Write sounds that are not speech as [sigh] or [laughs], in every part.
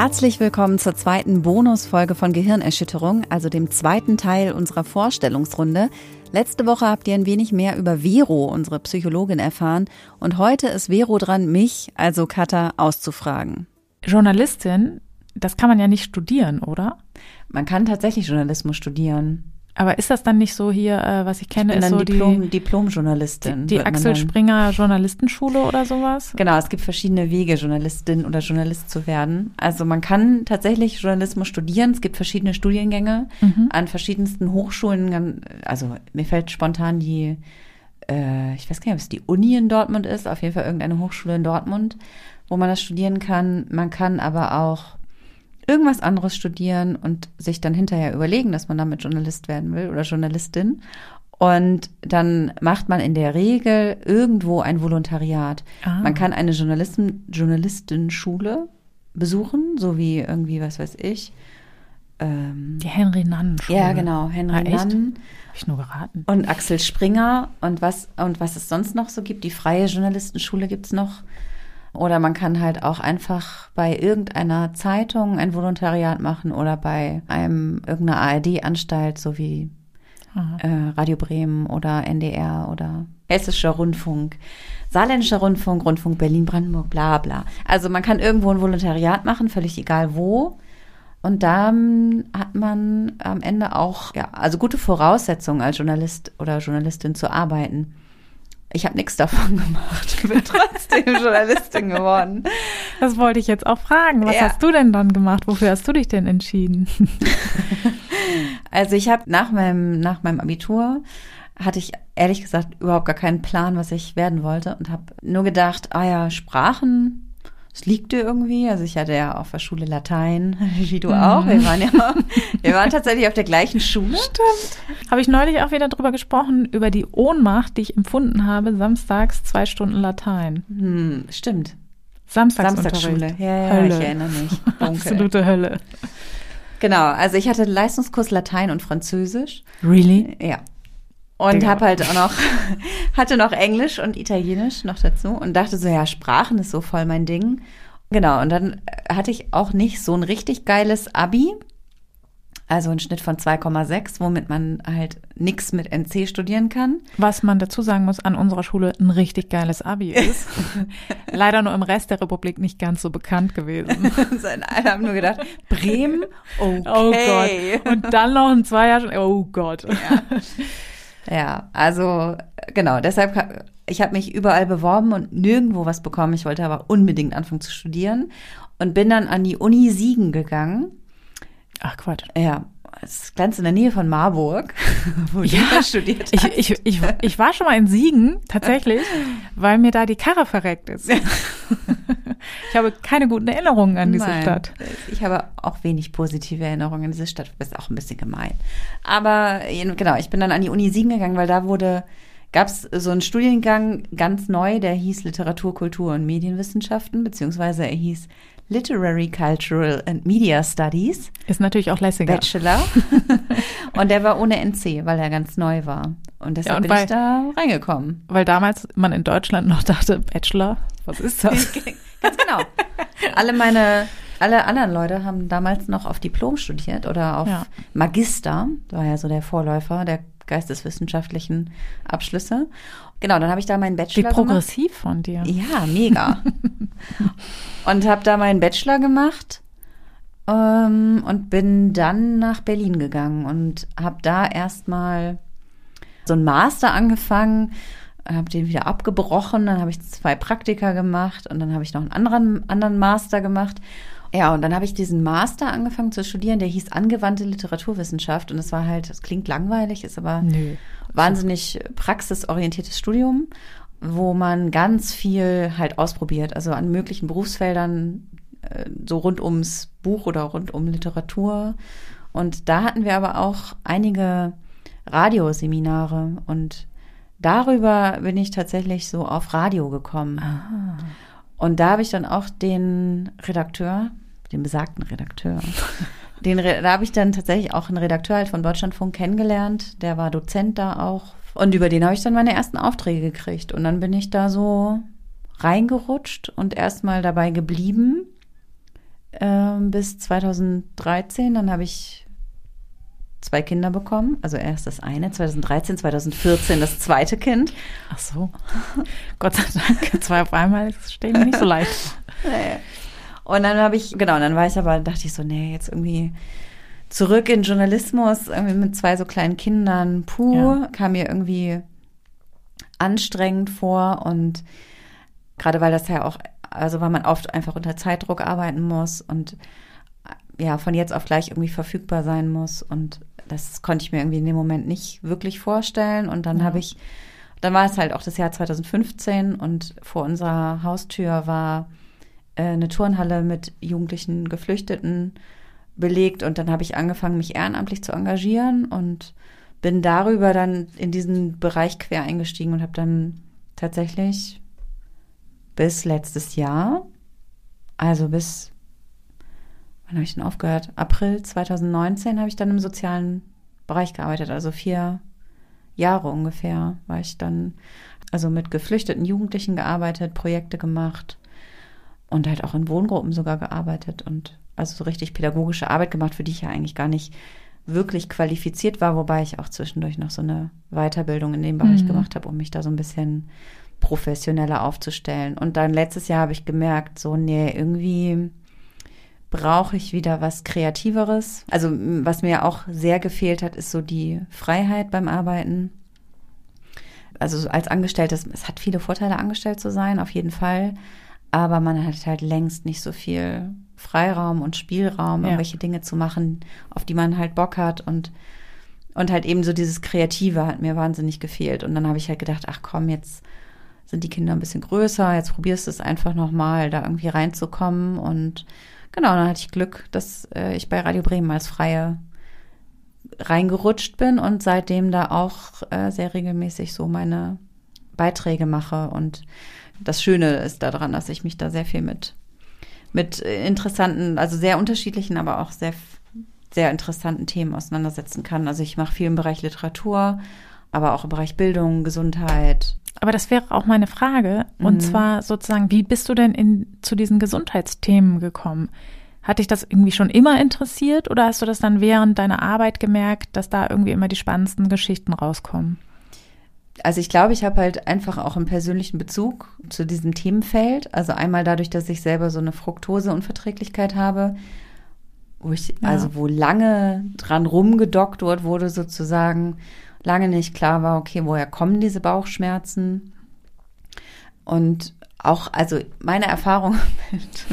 Herzlich willkommen zur zweiten Bonusfolge von Gehirnerschütterung, also dem zweiten Teil unserer Vorstellungsrunde. Letzte Woche habt ihr ein wenig mehr über Vero, unsere Psychologin, erfahren und heute ist Vero dran, mich, also Katha, auszufragen. Journalistin, das kann man ja nicht studieren, oder? Man kann tatsächlich Journalismus studieren. Aber ist das dann nicht so hier, äh, was ich kenne, ich ist so Diplom, die, Diplom-Journalistin. die man Axel. Springer Journalistenschule oder sowas? Genau, es gibt verschiedene Wege, Journalistin oder Journalist zu werden. Also man kann tatsächlich Journalismus studieren. Es gibt verschiedene Studiengänge Mhm. an verschiedensten Hochschulen. Also mir fällt spontan die, äh, ich weiß gar nicht, ob es die Uni in Dortmund ist, auf jeden Fall irgendeine Hochschule in Dortmund, wo man das studieren kann. Man kann aber auch irgendwas anderes studieren und sich dann hinterher überlegen, dass man damit Journalist werden will oder Journalistin. Und dann macht man in der Regel irgendwo ein Volontariat. Ah. Man kann eine Journalisten, Journalistenschule besuchen, so wie irgendwie, was weiß ich. Ähm, Die Henry Nannen Schule. ja, genau, Henry Ah? Nannen Hab ich nur geraten. und Axel Springer und was, und was es sonst noch so gibt. Die freie Journalistenschule gibt's noch. Oder man kann halt auch einfach bei irgendeiner Zeitung ein Volontariat machen oder bei einem irgendeiner ARD-Anstalt, so wie äh, Radio Bremen oder NDR oder Hessischer Rundfunk, Saarländischer Rundfunk, Rundfunk Berlin-Brandenburg, bla bla. Also man kann irgendwo ein Volontariat machen, völlig egal wo. Und dann hat man am Ende auch, ja, also gute Voraussetzungen als Journalist oder Journalistin zu arbeiten. Ich habe nichts davon [laughs] gemacht, bin trotzdem [laughs] Journalistin geworden. Das wollte ich jetzt auch fragen. Was Ja. hast du denn dann gemacht? Wofür hast du dich denn entschieden? [laughs] Also ich habe nach meinem, nach meinem Abitur hatte ich ehrlich gesagt überhaupt gar keinen Plan, was ich werden wollte und habe nur gedacht, ah ja, Sprachen, es liegt dir irgendwie. Also ich hatte ja auf der Schule Latein, [laughs] wie du auch. Wir waren ja, wir waren tatsächlich auf der gleichen Schule. Stimmt. Habe ich neulich auch wieder drüber gesprochen, über die Ohnmacht, die ich empfunden habe, samstags zwei Stunden Latein. Hm, stimmt. Samstagsschule. Ja, ja, Hölle. ich erinnere mich. [laughs] Dunkel. Absolute Hölle. Genau, also ich hatte Leistungskurs Latein und Französisch. Really? Ja. Und Digga. habe halt auch noch, [laughs] hatte noch Englisch und Italienisch noch dazu und dachte so, ja, Sprachen ist so voll mein Ding. Genau, und dann hatte ich auch nicht so ein richtig geiles Abi, also einen Schnitt von 2,6, womit man halt nix mit NC studieren kann. Was man dazu sagen muss, an unserer Schule ein richtig geiles Abi ist. [laughs] Leider nur im Rest der Republik nicht ganz so bekannt gewesen. [laughs] Alle haben nur gedacht, Bremen, okay. Oh Gott. Und dann noch ein Zweier. Oh Gott. Ja, also genau, deshalb, ich habe mich überall beworben und nirgendwo was bekommen. Ich wollte aber unbedingt anfangen zu studieren und bin dann an die Uni Siegen gegangen. Ach Quatsch. Ja, ist ganz in der Nähe von Marburg, [laughs] wo ja, Ja, studiert Ich, hat. ich, ich, ich war schon mal in Siegen, tatsächlich, weil mir da die Karre verreckt ist. [laughs] Ich habe keine guten Erinnerungen an diese Nein, Stadt. Ich habe auch wenig positive Erinnerungen an diese Stadt. Das ist auch ein bisschen gemein. Aber jeden- genau, ich bin dann an die Uni Siegen gegangen, weil da wurde, gab es so einen Studiengang ganz neu, der hieß Literatur, Kultur und Medienwissenschaften, beziehungsweise er hieß Literary, Cultural and Media Studies, Ist natürlich auch lässiger. Bachelor. [laughs] und der war ohne NC, weil er ganz neu war. Und deshalb Ja, und bin weil- ich da reingekommen. Weil damals man in Deutschland noch dachte, Bachelor, was ist das? [laughs] Ganz genau. [laughs] Alle meine, alle anderen Leute haben damals noch auf Diplom studiert oder auf Ja. Magister, war ja so der Vorläufer der geisteswissenschaftlichen Abschlüsse. Genau, dann habe ich da meinen Wie Bachelor gemacht. progressiv von dir. Ja, mega. [laughs] und habe da meinen Bachelor gemacht ähm, und bin dann nach Berlin gegangen und habe da erstmal so einen Master angefangen, habe den wieder abgebrochen, dann habe ich zwei Praktika gemacht und dann habe ich noch einen anderen, anderen Master gemacht. Ja, und dann habe ich diesen Master angefangen zu studieren, der hieß angewandte Literaturwissenschaft und es war halt, das klingt langweilig, ist aber Nö. wahnsinnig praxisorientiertes Studium, wo man ganz viel halt ausprobiert, also an möglichen Berufsfeldern, äh, so rund ums Buch oder rund um Literatur. Und da hatten wir aber auch einige Radioseminare und darüber bin ich tatsächlich so auf Radio gekommen. Ah. Und da habe ich dann auch den Redakteur, den besagten Redakteur, [laughs] den, da habe ich dann tatsächlich auch einen Redakteur halt von Deutschlandfunk kennengelernt. Der war Dozent da auch. Und über den habe ich dann meine ersten Aufträge gekriegt. Und dann bin ich da so reingerutscht und erstmal dabei geblieben. ähm, bis 2013. Dann habe ich zwei Kinder bekommen. Also erst das eine, 2013, 2014 das zweite Kind. Ach so. Gott sei Dank, zwei auf einmal, mir nicht so leicht. [laughs] Nee. Und dann habe ich, genau, dann war ich aber, dachte ich so, nee, jetzt irgendwie zurück in Journalismus, irgendwie mit zwei so kleinen Kindern, puh, ja. kam mir irgendwie anstrengend vor und gerade weil das ja auch, also weil man oft einfach unter Zeitdruck arbeiten muss und ja, von jetzt auf gleich irgendwie verfügbar sein muss und das konnte ich mir irgendwie in dem Moment nicht wirklich vorstellen und dann ja. habe ich, dann war es halt auch das Jahr 2015 und vor unserer Haustür war äh, eine Turnhalle mit jugendlichen Geflüchteten belegt und dann habe ich angefangen, mich ehrenamtlich zu engagieren und bin darüber dann in diesen Bereich quer eingestiegen und habe dann tatsächlich bis letztes Jahr, also bis, wann habe ich denn aufgehört? April 2019 habe ich dann im sozialen Bereich gearbeitet, also vier Jahre ungefähr war ich dann, also mit geflüchteten Jugendlichen gearbeitet, Projekte gemacht und halt auch in Wohngruppen sogar gearbeitet und also so richtig pädagogische Arbeit gemacht, für die ich ja eigentlich gar nicht wirklich qualifiziert war, wobei ich auch zwischendurch noch so eine Weiterbildung in dem Bereich mhm. gemacht habe, um mich da so ein bisschen professioneller aufzustellen. Und dann letztes Jahr habe ich gemerkt, so, nee, irgendwie brauche ich wieder was Kreativeres. Also was mir auch sehr gefehlt hat, ist so die Freiheit beim Arbeiten. Also als Angestelltes, es hat viele Vorteile, angestellt zu sein, auf jeden Fall. Aber man hat halt längst nicht so viel Freiraum und Spielraum, ja. irgendwelche Dinge zu machen, auf die man halt Bock hat und und halt eben so dieses Kreative hat mir wahnsinnig gefehlt. Und dann habe ich halt gedacht, ach komm, jetzt sind die Kinder ein bisschen größer, jetzt probierst du es einfach nochmal, da irgendwie reinzukommen. Und genau, dann hatte ich Glück, dass äh, ich bei Radio Bremen als Freie reingerutscht bin und seitdem da auch äh, sehr regelmäßig so meine Beiträge mache. Und das Schöne ist daran, dass ich mich da sehr viel mit mit interessanten, also sehr unterschiedlichen, aber auch sehr, sehr interessanten Themen auseinandersetzen kann. Also ich mache viel im Bereich Literatur, aber auch im Bereich Bildung, Gesundheit. Aber das wäre auch meine Frage. Und mhm. zwar sozusagen, wie bist du denn in, zu diesen Gesundheitsthemen gekommen? Hat dich das irgendwie schon immer interessiert oder hast du das dann während deiner Arbeit gemerkt, dass da irgendwie immer die spannendsten Geschichten rauskommen? also ich glaube, ich habe halt einfach auch einen persönlichen Bezug zu diesem Themenfeld. Also einmal dadurch, dass ich selber so eine Fruktoseunverträglichkeit habe, wo ich, ja. also wo lange dran rumgedoktort wurde sozusagen, lange nicht klar war, okay, woher kommen diese Bauchschmerzen? Und auch, also meine Erfahrung [laughs] mit,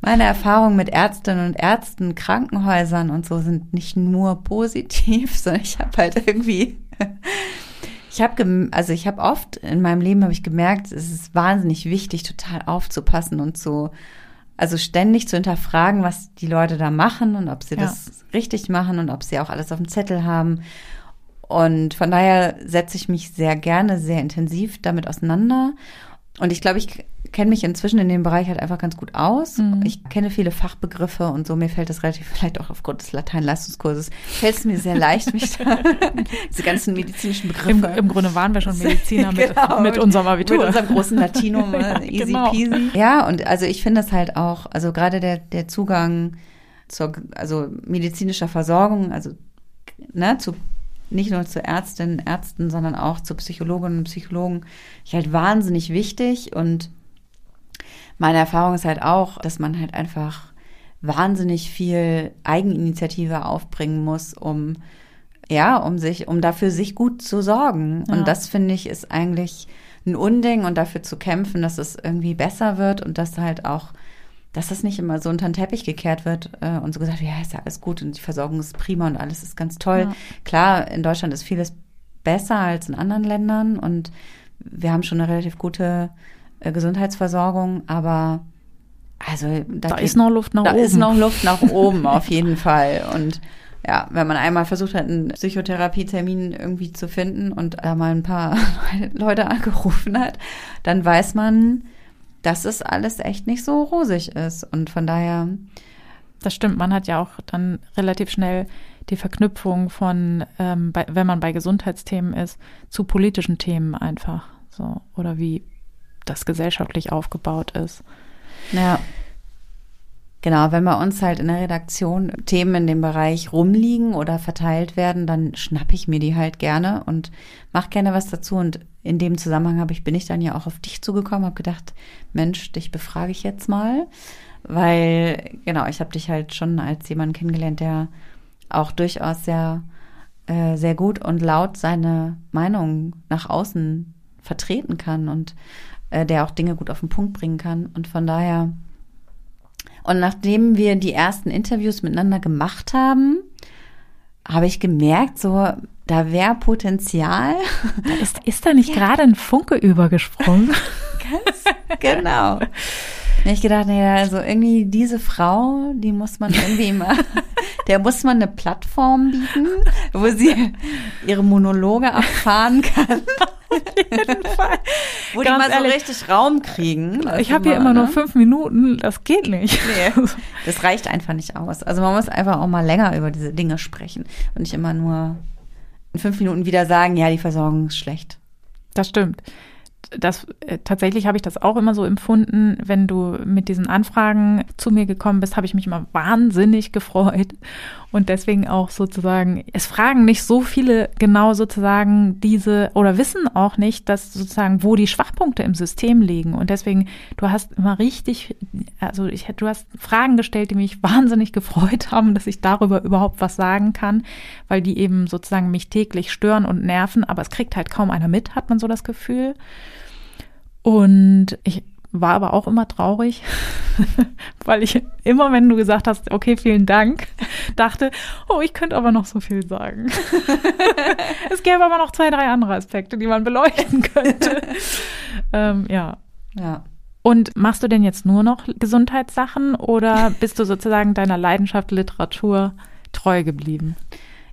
meine Erfahrung mit Ärztinnen und Ärzten, Krankenhäusern und so sind nicht nur positiv, [laughs] sondern ich habe halt irgendwie ich habe also ich habe oft in meinem Leben habe ich gemerkt, es ist wahnsinnig wichtig, total aufzupassen und zu also ständig zu hinterfragen, was die Leute da machen und ob sie ja. das richtig machen und ob sie auch alles auf dem Zettel haben. Und von daher setze ich mich sehr gerne, sehr intensiv damit auseinander. Und ich glaube, ich kenne mich inzwischen in dem Bereich halt einfach ganz gut aus. Mhm. Ich kenne viele Fachbegriffe und so. Mir fällt das relativ, [laughs] vielleicht auch aufgrund des Lateinleistungskurses, fällt es mir sehr leicht, mich da, [laughs] diese ganzen medizinischen Begriffe. Im, Im, Grunde waren wir schon [laughs] Mediziner mit, genau, mit unserem Abitur. Mit unserem großen Latinum, ja, easy genau. peasy. Ja, und also ich finde das halt auch, also gerade der, der Zugang zur, also medizinischer Versorgung, also ne, zu nicht nur zu Ärztinnen, Ärzten, sondern auch zu Psychologinnen und Psychologen, ich halt wahnsinnig wichtig und meine Erfahrung ist halt auch, dass man halt einfach wahnsinnig viel Eigeninitiative aufbringen muss, um ja, um sich, um dafür sich gut zu sorgen. Ja. Und das finde ich ist eigentlich ein Unding und dafür zu kämpfen, dass es irgendwie besser wird und dass halt auch, dass das nicht immer so unter den Teppich gekehrt wird äh, und so gesagt, ja, ist ja alles gut und die Versorgung ist prima und alles ist ganz toll. Ja. Klar, in Deutschland ist vieles besser als in anderen Ländern und wir haben schon eine relativ gute äh, Gesundheitsversorgung, aber also da, da ist noch Luft nach da oben. Da ist noch Luft nach [laughs] oben auf jeden Fall. Und ja, wenn man einmal versucht hat, einen Psychotherapietermin irgendwie zu finden und da mal ein paar [laughs] Leute angerufen hat, dann weiß man, dass es alles echt nicht so rosig ist. Und von daher. Das stimmt, man hat ja auch dann relativ schnell die Verknüpfung von, ähm, bei, wenn man bei Gesundheitsthemen ist, zu politischen Themen einfach. So, oder wie das gesellschaftlich aufgebaut ist. Ja. Genau, wenn bei uns halt in der Redaktion Themen in dem Bereich rumliegen oder verteilt werden, dann schnappe ich mir die halt gerne und mache gerne was dazu. Und in dem Zusammenhang habe ich, bin ich dann ja auch auf dich zugekommen, habe gedacht, Mensch, dich befrage ich jetzt mal, weil genau, ich habe dich halt schon als jemand kennengelernt, der auch durchaus sehr, äh, sehr gut und laut seine Meinung nach außen vertreten kann und äh, der auch Dinge gut auf den Punkt bringen kann. Und von daher und nachdem wir die ersten Interviews miteinander gemacht haben, habe ich gemerkt, so, da wäre Potenzial. Ist, ist da nicht ja. gerade ein Funke übergesprungen? [laughs] Ganz genau. Da ich gedacht, nee, also irgendwie diese Frau, die muss man irgendwie mal, [laughs] der muss man eine Plattform bieten, wo sie ihre Monologe erfahren kann. [laughs] Jeden Fall. [laughs] Wo Ganz die mal ehrlich, so richtig Raum kriegen. Ich habe hier immer ne? nur fünf Minuten, das geht nicht. Nee, [laughs] das reicht einfach nicht aus. Also man muss einfach auch mal länger über diese Dinge sprechen und nicht immer nur in fünf Minuten wieder sagen, ja, die Versorgung ist schlecht. Das stimmt das äh, tatsächlich habe ich das auch immer so empfunden, wenn du mit diesen Anfragen zu mir gekommen bist, habe ich mich immer wahnsinnig gefreut. Und deswegen auch sozusagen es fragen nicht so viele genau sozusagen diese oder wissen auch nicht, dass sozusagen wo die Schwachpunkte im System liegen. Und deswegen du hast immer richtig also ich du hast Fragen gestellt, die mich [laughs] wahnsinnig gefreut haben, dass ich darüber überhaupt was sagen kann, weil die eben sozusagen mich täglich stören und nerven, aber es kriegt halt kaum einer mit, hat man so das Gefühl. Und ich war aber auch immer traurig, [laughs] weil ich immer, wenn du gesagt hast, okay, vielen Dank, dachte, oh, ich könnte aber noch so viel sagen. [laughs] es gäbe aber noch zwei, drei andere Aspekte, die man beleuchten könnte. [laughs] ähm, ja. Ja. Und machst du denn jetzt nur noch Gesundheitssachen oder bist du sozusagen deiner Leidenschaft Literatur treu geblieben?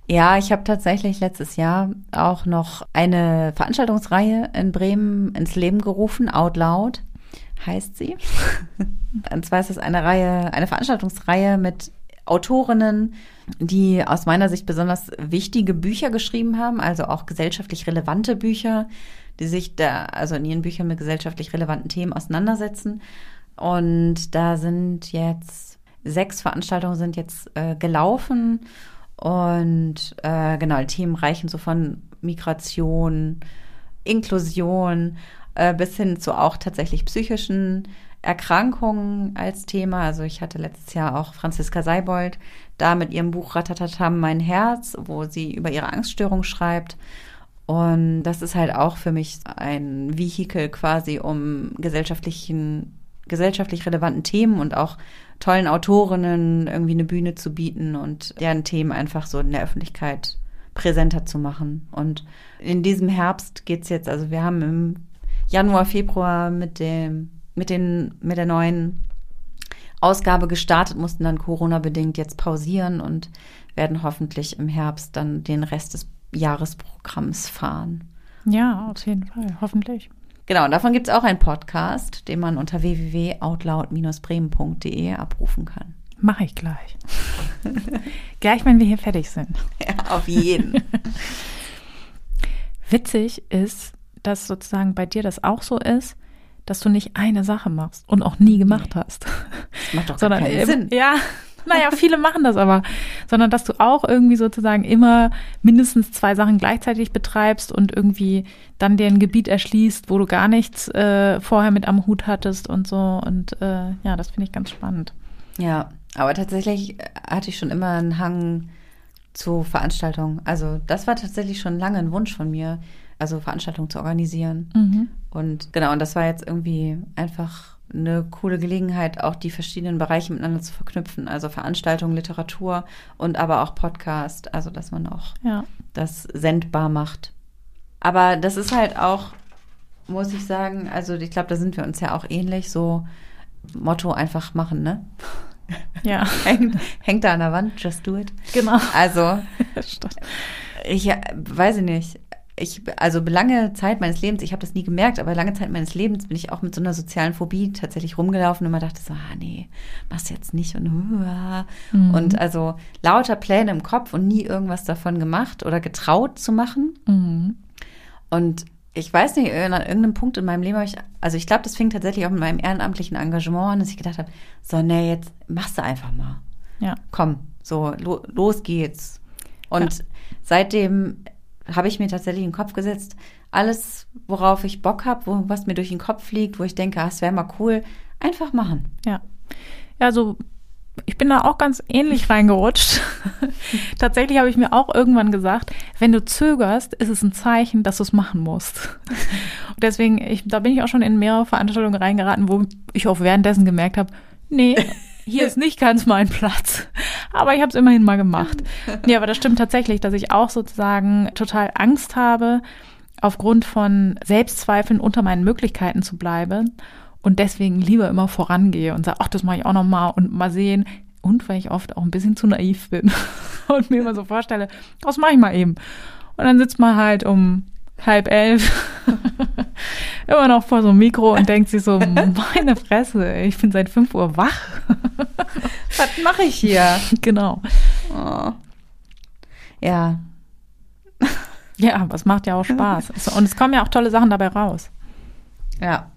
Ja, ich habe tatsächlich letztes Jahr auch noch eine Veranstaltungsreihe in Bremen ins Leben gerufen, Out Loud heißt sie. [laughs] Und zwar ist es eine Reihe, eine Veranstaltungsreihe mit Autorinnen, die aus meiner Sicht besonders wichtige Bücher geschrieben haben, also auch gesellschaftlich relevante Bücher, die sich da, also in ihren Büchern mit gesellschaftlich relevanten Themen auseinandersetzen. Und da sind jetzt sechs Veranstaltungen sind jetzt äh, gelaufen und äh, genau, Themen reichen so von Migration, Inklusion äh, bis hin zu auch tatsächlich psychischen Erkrankungen als Thema. Also ich hatte letztes Jahr auch Franziska Seibold da mit ihrem Buch Ratatatam Mein Herz, wo sie über ihre Angststörung schreibt. Und das ist halt auch für mich ein Vehikel quasi, um gesellschaftlichen, gesellschaftlich relevanten Themen und auch tollen Autorinnen irgendwie eine Bühne zu bieten und deren Themen einfach so in der Öffentlichkeit präsenter zu machen. Und in diesem Herbst geht's jetzt, also wir haben im Januar, Februar mit dem, mit den, mit der neuen Ausgabe gestartet, mussten dann Corona-bedingt jetzt pausieren und werden hoffentlich im Herbst dann den Rest des Jahresprogramms fahren. Ja, auf jeden Fall, hoffentlich. Genau, davon gibt es auch einen Podcast, den man unter www.outloud-bremen.de abrufen kann. Mache ich gleich. [laughs] gleich, wenn wir hier fertig sind. Ja, auf jeden. [laughs] Witzig ist, dass sozusagen bei dir das auch so ist, dass du nicht eine Sache machst und auch nie gemacht nee. hast. Das macht doch [laughs] Sondern, keinen Sinn. Ja, [laughs] naja, viele machen das aber, sondern dass du auch irgendwie sozusagen immer mindestens zwei Sachen gleichzeitig betreibst und irgendwie dann dir ein Gebiet erschließt, wo du gar nichts äh, vorher mit am Hut hattest und so. Und äh, ja, das finde ich ganz spannend. Ja, aber tatsächlich hatte ich schon immer einen Hang zu Veranstaltungen. Also das war tatsächlich schon lange ein Wunsch von mir, also Veranstaltungen zu organisieren. Mhm. Und genau, und das war jetzt irgendwie einfach eine coole Gelegenheit, auch die verschiedenen Bereiche miteinander zu verknüpfen. Also Veranstaltungen, Literatur und aber auch Podcast. Also, dass man auch ja. das sendbar macht. Aber das ist halt auch, muss ich sagen, also ich glaube, da sind wir uns ja auch ähnlich, so Motto einfach machen, ne? Ja. [laughs] hängt, hängt da an der Wand, just do it. Genau. Also, [laughs] ich weiß ich nicht ich, also lange Zeit meines Lebens, ich habe das nie gemerkt, aber lange Zeit meines Lebens bin ich auch mit so einer sozialen Phobie tatsächlich rumgelaufen und immer dachte so, ah nee, machst jetzt nicht und hua. Mhm. Und also lauter Pläne im Kopf und nie irgendwas davon gemacht oder getraut zu machen. Mhm. Und ich weiß nicht, an irgendeinem Punkt in meinem Leben habe ich, also ich glaube, das fing tatsächlich auch mit meinem ehrenamtlichen Engagement an, dass ich gedacht habe, so, nee, jetzt machst du einfach mal. Ja. Komm, so, lo, los geht's. Und ja. seitdem habe ich mir tatsächlich in den Kopf gesetzt, alles, worauf ich Bock habe, was mir durch den Kopf fliegt, wo ich denke, ah, es wäre mal cool, einfach machen. Ja. Ja, so ich bin da auch ganz ähnlich [laughs] reingerutscht. [laughs] Tatsächlich habe ich mir auch irgendwann gesagt, wenn du zögerst, ist es ein Zeichen, dass du es machen musst. [laughs] Und deswegen, ich, da bin ich auch schon in mehrere Veranstaltungen reingeraten, wo ich auch währenddessen gemerkt habe, nee, hier ist nicht ganz mein Platz. Aber ich habe es immerhin mal gemacht. [laughs] Ja, aber das stimmt tatsächlich, dass ich auch sozusagen total Angst habe, aufgrund von Selbstzweifeln unter meinen Möglichkeiten zu bleiben und deswegen lieber immer vorangehe und sage, ach, das mache ich auch noch mal und mal sehen. Und weil ich oft auch ein bisschen zu naiv bin [laughs] und mir immer so vorstelle, das mache ich mal eben. Und dann sitzt man halt um halb elf [laughs] immer noch vor so einem Mikro und denkt sich so, meine Fresse, ich bin seit fünf Uhr wach. [laughs] Was mache ich hier? [laughs] Genau. Oh. Ja. Ja, aber es macht ja auch Spaß. Und es kommen ja auch tolle Sachen dabei raus. Ja.